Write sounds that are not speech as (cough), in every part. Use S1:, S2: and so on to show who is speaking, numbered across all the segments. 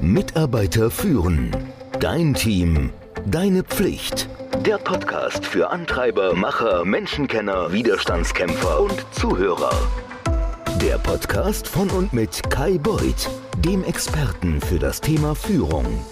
S1: Mitarbeiter führen. Dein Team. Deine Pflicht. Der Podcast für Antreiber, Macher, Menschenkenner, Widerstandskämpfer und Zuhörer. Der Podcast von und mit Kai Beuth, dem Experten für das Thema Führung.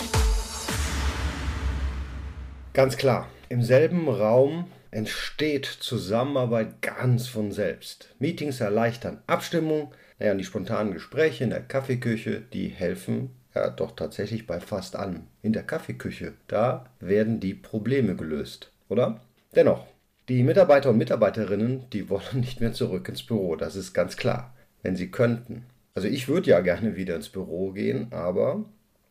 S2: Ganz klar, im selben Raum entsteht Zusammenarbeit ganz von selbst. Meetings erleichtern Abstimmung, naja, die spontanen Gespräche in der Kaffeeküche, die helfen ja doch tatsächlich bei fast allem. In der Kaffeeküche, da werden die Probleme gelöst, oder? Dennoch, die Mitarbeiter und Mitarbeiterinnen, die wollen (laughs) nicht mehr zurück ins Büro, das ist ganz klar, wenn sie könnten. Also ich würde ja gerne wieder ins Büro gehen, aber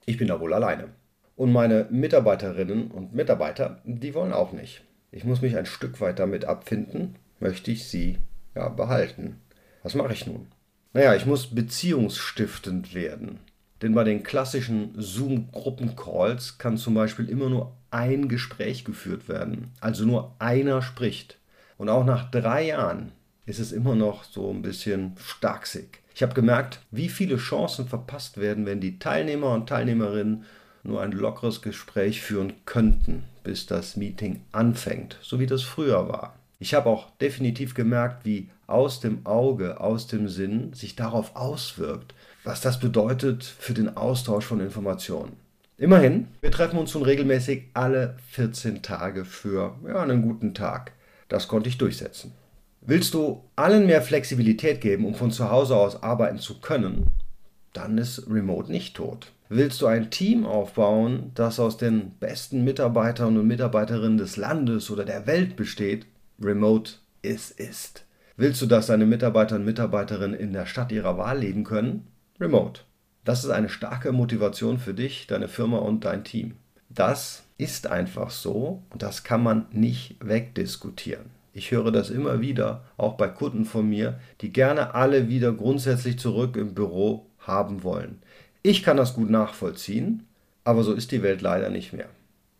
S2: ich bin da wohl alleine. Und meine Mitarbeiterinnen und Mitarbeiter, die wollen auch nicht. Ich muss mich ein Stück weit damit abfinden, möchte ich sie ja behalten. Was mache ich nun? Naja, ich muss beziehungsstiftend werden. Denn bei den klassischen Zoom-Gruppencalls kann zum Beispiel immer nur ein Gespräch geführt werden. Also nur einer spricht. Und auch nach drei Jahren ist es immer noch so ein bisschen starksig. Ich habe gemerkt, wie viele Chancen verpasst werden, wenn die Teilnehmer und Teilnehmerinnen nur ein lockeres Gespräch führen könnten, bis das Meeting anfängt, so wie das früher war. Ich habe auch definitiv gemerkt, wie aus dem Auge, aus dem Sinn sich darauf auswirkt, was das bedeutet für den Austausch von Informationen. Immerhin, wir treffen uns nun regelmäßig alle 14 Tage für ja, einen guten Tag. Das konnte ich durchsetzen. Willst du allen mehr Flexibilität geben, um von zu Hause aus arbeiten zu können, dann ist Remote nicht tot. Willst du ein Team aufbauen, das aus den besten Mitarbeitern und Mitarbeiterinnen des Landes oder der Welt besteht, Remote ist ist. Willst du, dass deine Mitarbeiter und Mitarbeiterinnen in der Stadt ihrer Wahl leben können? Remote. Das ist eine starke Motivation für dich, deine Firma und dein Team. Das ist einfach so und das kann man nicht wegdiskutieren. Ich höre das immer wieder, auch bei Kunden von mir, die gerne alle wieder grundsätzlich zurück im Büro haben wollen. Ich kann das gut nachvollziehen, aber so ist die Welt leider nicht mehr.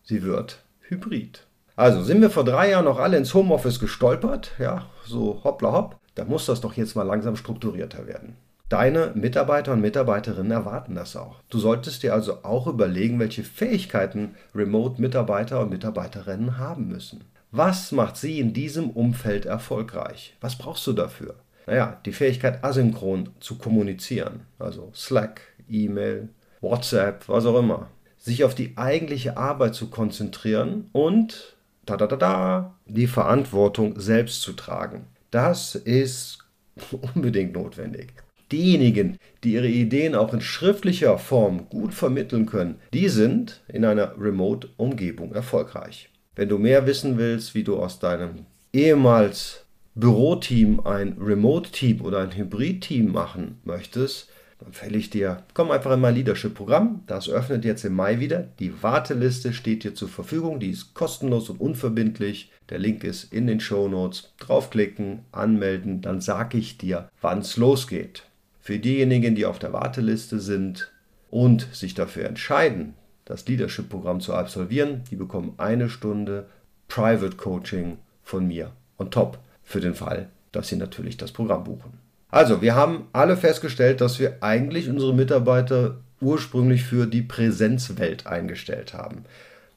S2: Sie wird hybrid. Also sind wir vor drei Jahren noch alle ins Homeoffice gestolpert, ja, so hoppla hopp, da muss das doch jetzt mal langsam strukturierter werden. Deine Mitarbeiter und Mitarbeiterinnen erwarten das auch. Du solltest dir also auch überlegen, welche Fähigkeiten Remote-Mitarbeiter und Mitarbeiterinnen haben müssen. Was macht sie in diesem Umfeld erfolgreich? Was brauchst du dafür? Naja, die Fähigkeit asynchron zu kommunizieren, also Slack, E-Mail, WhatsApp, was auch immer. Sich auf die eigentliche Arbeit zu konzentrieren und da, da, da, da, die Verantwortung selbst zu tragen. Das ist (laughs) unbedingt notwendig. Diejenigen, die ihre Ideen auch in schriftlicher Form gut vermitteln können, die sind in einer Remote-Umgebung erfolgreich. Wenn du mehr wissen willst, wie du aus deinem ehemals Büroteam ein Remote-Team oder ein Hybrid-Team machen möchtest, empfehle ich dir, komm einfach in mein Leadership-Programm. Das öffnet jetzt im Mai wieder. Die Warteliste steht dir zur Verfügung. Die ist kostenlos und unverbindlich. Der Link ist in den Show Notes. Draufklicken, anmelden, dann sage ich dir, wann es losgeht. Für diejenigen, die auf der Warteliste sind und sich dafür entscheiden, das Leadership-Programm zu absolvieren, die bekommen eine Stunde Private Coaching von mir on top für den Fall, dass sie natürlich das Programm buchen. Also, wir haben alle festgestellt, dass wir eigentlich unsere Mitarbeiter ursprünglich für die Präsenzwelt eingestellt haben.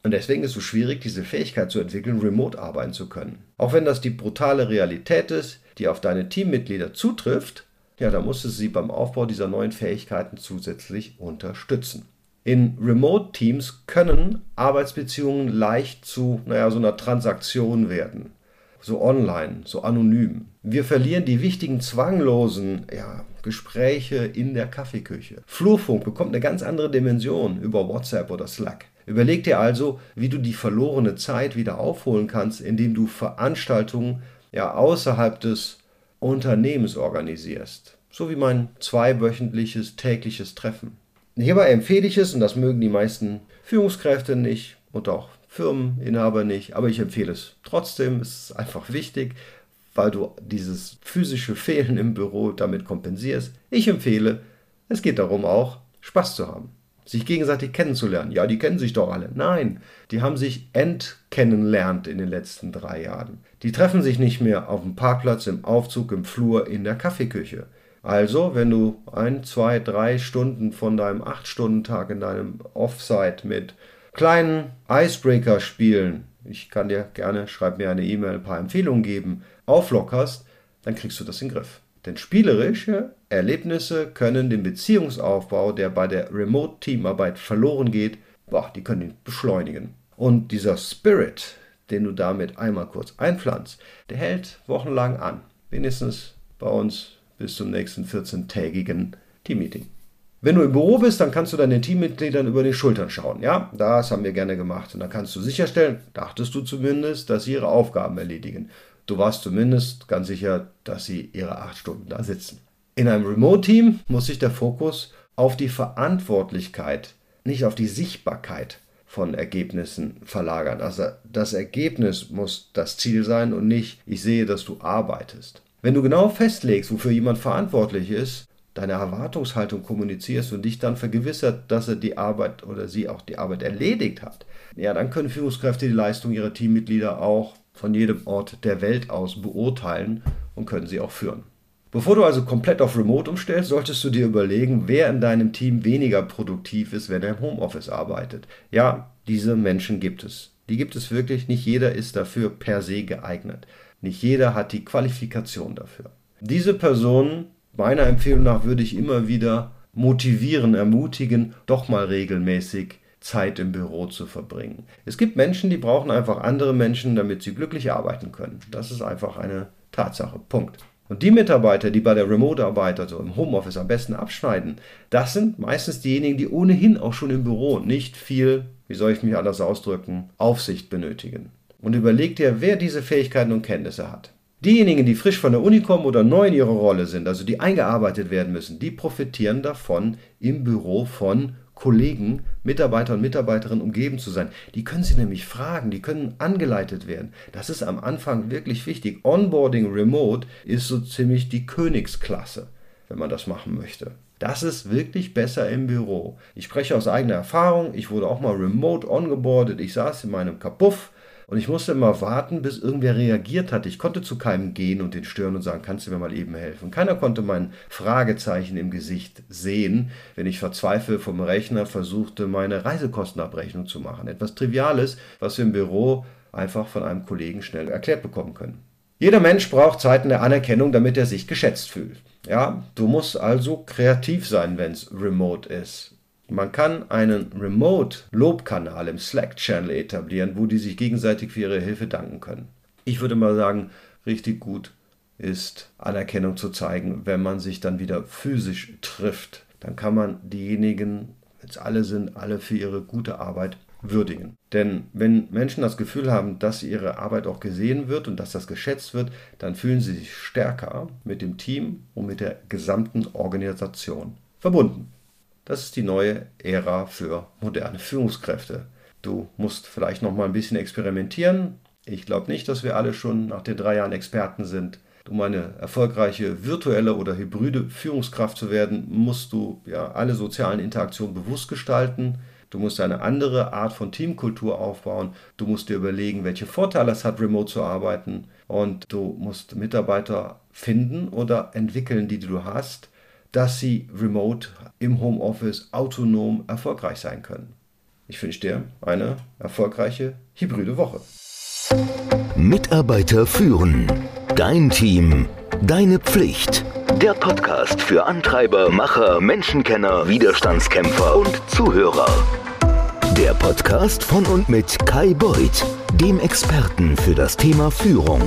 S2: Und deswegen ist es so schwierig, diese Fähigkeit zu entwickeln, remote arbeiten zu können. Auch wenn das die brutale Realität ist, die auf deine Teammitglieder zutrifft, ja, da musst du sie beim Aufbau dieser neuen Fähigkeiten zusätzlich unterstützen. In Remote-Teams können Arbeitsbeziehungen leicht zu, naja, so einer Transaktion werden so online, so anonym. Wir verlieren die wichtigen zwanglosen ja, Gespräche in der Kaffeeküche. Flurfunk bekommt eine ganz andere Dimension über WhatsApp oder Slack. Überleg dir also, wie du die verlorene Zeit wieder aufholen kannst, indem du Veranstaltungen ja außerhalb des Unternehmens organisierst. So wie mein zweiwöchentliches tägliches Treffen. Hierbei empfehle ich es, und das mögen die meisten Führungskräfte nicht und auch Firmeninhaber nicht, aber ich empfehle es trotzdem. Es ist einfach wichtig, weil du dieses physische Fehlen im Büro damit kompensierst. Ich empfehle, es geht darum auch, Spaß zu haben, sich gegenseitig kennenzulernen. Ja, die kennen sich doch alle. Nein, die haben sich entkennenlernt in den letzten drei Jahren. Die treffen sich nicht mehr auf dem Parkplatz, im Aufzug, im Flur, in der Kaffeeküche. Also, wenn du ein, zwei, drei Stunden von deinem 8-Stunden-Tag in deinem Offsite mit kleinen Icebreaker-Spielen, ich kann dir gerne, schreib mir eine E-Mail, ein paar Empfehlungen geben, auflockerst, dann kriegst du das in den Griff. Denn spielerische Erlebnisse können den Beziehungsaufbau, der bei der Remote-Teamarbeit verloren geht, boah, die können ihn beschleunigen. Und dieser Spirit, den du damit einmal kurz einpflanzt, der hält wochenlang an. Wenigstens bei uns bis zum nächsten 14-tägigen Teammeeting. Wenn du im Büro bist, dann kannst du deinen Teammitgliedern über die Schultern schauen. Ja, das haben wir gerne gemacht. Und dann kannst du sicherstellen, dachtest du zumindest, dass sie ihre Aufgaben erledigen. Du warst zumindest ganz sicher, dass sie ihre acht Stunden da sitzen. In einem Remote-Team muss sich der Fokus auf die Verantwortlichkeit, nicht auf die Sichtbarkeit von Ergebnissen verlagern. Also das Ergebnis muss das Ziel sein und nicht, ich sehe, dass du arbeitest. Wenn du genau festlegst, wofür jemand verantwortlich ist, deine Erwartungshaltung kommunizierst und dich dann vergewissert, dass er die Arbeit oder sie auch die Arbeit erledigt hat, ja, dann können Führungskräfte die Leistung ihrer Teammitglieder auch von jedem Ort der Welt aus beurteilen und können sie auch führen. Bevor du also komplett auf Remote umstellst, solltest du dir überlegen, wer in deinem Team weniger produktiv ist, wenn er im Homeoffice arbeitet. Ja, diese Menschen gibt es. Die gibt es wirklich. Nicht jeder ist dafür per se geeignet. Nicht jeder hat die Qualifikation dafür. Diese Personen, meiner Empfehlung nach, würde ich immer wieder motivieren, ermutigen, doch mal regelmäßig Zeit im Büro zu verbringen. Es gibt Menschen, die brauchen einfach andere Menschen, damit sie glücklich arbeiten können. Das ist einfach eine Tatsache. Punkt. Und die Mitarbeiter, die bei der Remote-Arbeit, also im Homeoffice am besten abschneiden, das sind meistens diejenigen, die ohnehin auch schon im Büro nicht viel, wie soll ich mich anders ausdrücken, Aufsicht benötigen. Und überleg dir, wer diese Fähigkeiten und Kenntnisse hat. Diejenigen, die frisch von der Uni kommen oder neu in ihrer Rolle sind, also die eingearbeitet werden müssen, die profitieren davon, im Büro von Kollegen, Mitarbeiter und Mitarbeiterinnen umgeben zu sein. Die können Sie nämlich fragen, die können angeleitet werden. Das ist am Anfang wirklich wichtig. Onboarding Remote ist so ziemlich die Königsklasse, wenn man das machen möchte. Das ist wirklich besser im Büro. Ich spreche aus eigener Erfahrung. Ich wurde auch mal remote ongeboardet. Ich saß in meinem Kapuff und ich musste immer warten, bis irgendwer reagiert hat. Ich konnte zu keinem gehen und den stören und sagen, kannst du mir mal eben helfen? Keiner konnte mein Fragezeichen im Gesicht sehen, wenn ich verzweifelt vom Rechner versuchte, meine Reisekostenabrechnung zu machen. Etwas Triviales, was wir im Büro einfach von einem Kollegen schnell erklärt bekommen können. Jeder Mensch braucht Zeiten der Anerkennung, damit er sich geschätzt fühlt. Ja, du musst also kreativ sein, wenn es remote ist. Man kann einen Remote-Lobkanal im Slack-Channel etablieren, wo die sich gegenseitig für ihre Hilfe danken können. Ich würde mal sagen, richtig gut ist Anerkennung zu zeigen, wenn man sich dann wieder physisch trifft. Dann kann man diejenigen, wenn es alle sind, alle für ihre gute Arbeit würdigen. Denn wenn Menschen das Gefühl haben, dass ihre Arbeit auch gesehen wird und dass das geschätzt wird, dann fühlen sie sich stärker mit dem Team und mit der gesamten Organisation verbunden. Das ist die neue Ära für moderne Führungskräfte. Du musst vielleicht noch mal ein bisschen experimentieren. Ich glaube nicht, dass wir alle schon nach den drei Jahren Experten sind. Um eine erfolgreiche virtuelle oder hybride Führungskraft zu werden, musst du ja alle sozialen Interaktionen bewusst gestalten. Du musst eine andere Art von Teamkultur aufbauen. Du musst dir überlegen, welche Vorteile es hat, remote zu arbeiten. Und du musst Mitarbeiter finden oder entwickeln, die du hast dass sie remote im Homeoffice autonom erfolgreich sein können. Ich wünsche dir eine erfolgreiche hybride Woche.
S1: Mitarbeiter führen. Dein Team. Deine Pflicht. Der Podcast für Antreiber, Macher, Menschenkenner, Widerstandskämpfer und Zuhörer. Der Podcast von und mit Kai Beuth, dem Experten für das Thema Führung.